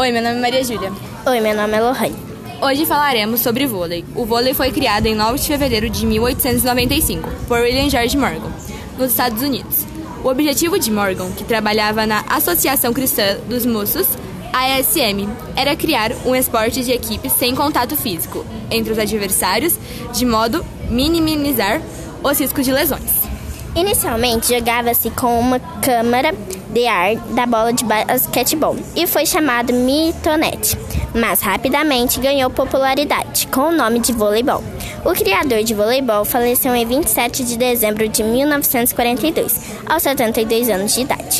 Oi, meu nome é Maria Júlia. Oi, meu nome é Lohane. Hoje falaremos sobre vôlei. O vôlei foi criado em 9 de fevereiro de 1895 por William George Morgan, nos Estados Unidos. O objetivo de Morgan, que trabalhava na Associação Cristã dos Moços, ASM, era criar um esporte de equipe sem contato físico entre os adversários, de modo minimizar os riscos de lesões. Inicialmente jogava-se com uma câmara de ar da bola de basquetebol e foi chamado mitonete, mas rapidamente ganhou popularidade com o nome de voleibol. O criador de voleibol faleceu em 27 de dezembro de 1942, aos 72 anos de idade.